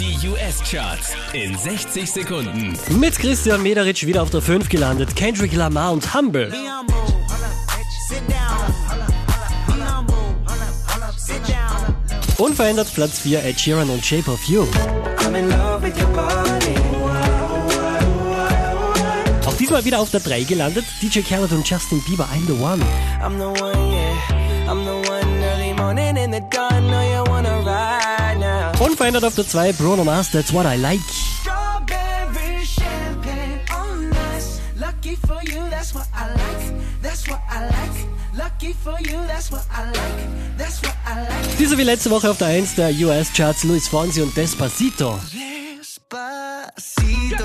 Die US-Charts in 60 Sekunden. Mit Christian Mederitsch wieder auf der 5 gelandet. Kendrick Lamar und Humble. Unverändert Platz 4 Ed Sheeran und Shape of You. Auch diesmal wieder auf der 3 gelandet. DJ Khaled und Justin Bieber, I'm the One. I'm the one, yeah. I'm the one early morning in the dawn. Unverändert auf der 2 Bruno Mars, That's What I Like. Diese wie letzte Woche auf der 1 der US-Charts Luis Fonsi und Despacito. Despacito,